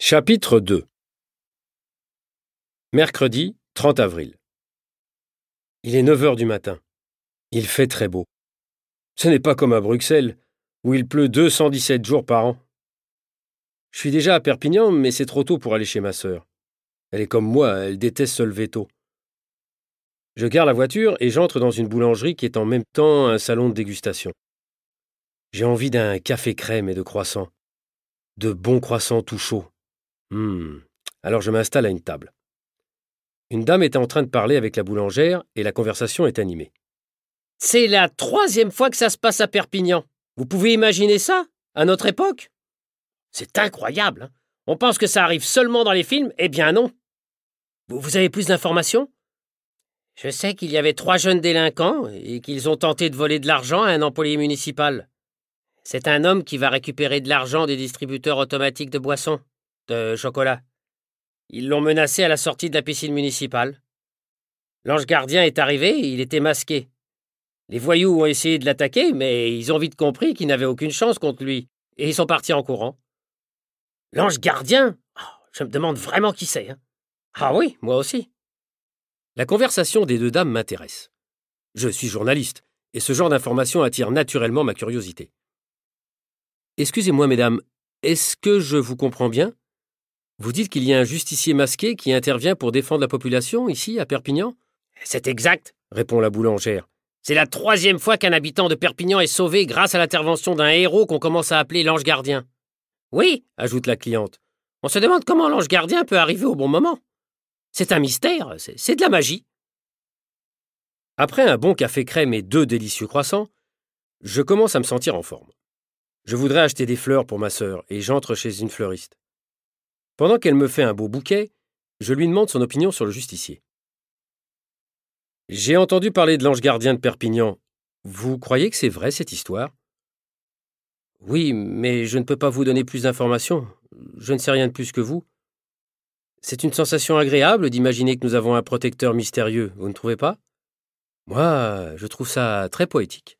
Chapitre 2 Mercredi 30 avril. Il est 9 heures du matin. Il fait très beau. Ce n'est pas comme à Bruxelles, où il pleut 217 jours par an. Je suis déjà à Perpignan, mais c'est trop tôt pour aller chez ma sœur. Elle est comme moi, elle déteste se lever tôt. Je gare la voiture et j'entre dans une boulangerie qui est en même temps un salon de dégustation. J'ai envie d'un café crème et de croissants. De bons croissants tout chauds. Hmm. Alors je m'installe à une table. Une dame est en train de parler avec la boulangère et la conversation est animée. C'est la troisième fois que ça se passe à Perpignan. Vous pouvez imaginer ça, à notre époque? C'est incroyable. hein. On pense que ça arrive seulement dans les films, eh bien non. Vous, vous avez plus d'informations? Je sais qu'il y avait trois jeunes délinquants et qu'ils ont tenté de voler de l'argent à un employé municipal. C'est un homme qui va récupérer de l'argent des distributeurs automatiques de boissons, de chocolat. Ils l'ont menacé à la sortie de la piscine municipale. L'ange gardien est arrivé, il était masqué. Les voyous ont essayé de l'attaquer, mais ils ont vite compris qu'ils n'avaient aucune chance contre lui, et ils sont partis en courant. L'ange gardien? Oh, Je me demande vraiment qui c'est. hein. Ah oui, moi aussi. La conversation des deux dames m'intéresse. Je suis journaliste, et ce genre d'information attire naturellement ma curiosité. Excusez-moi, mesdames, est-ce que je vous comprends bien? Vous dites qu'il y a un justicier masqué qui intervient pour défendre la population ici, à Perpignan? C'est exact, répond la boulangère. C'est la troisième fois qu'un habitant de Perpignan est sauvé grâce à l'intervention d'un héros qu'on commence à appeler l'ange gardien. Oui, ajoute la cliente. on se demande comment l'ange gardien peut arriver au bon moment. C'est un mystère, c'est de la magie. Après un bon café crème et deux délicieux croissants, je commence à me sentir en forme. Je voudrais acheter des fleurs pour ma sœur et j'entre chez une fleuriste. Pendant qu'elle me fait un beau bouquet, je lui demande son opinion sur le justicier. J'ai entendu parler de l'ange gardien de Perpignan. Vous croyez que c'est vrai cette histoire? Oui, mais je ne peux pas vous donner plus d'informations. Je ne sais rien de plus que vous. C'est une sensation agréable d'imaginer que nous avons un protecteur mystérieux, vous ne trouvez pas? Moi, je trouve ça très poétique.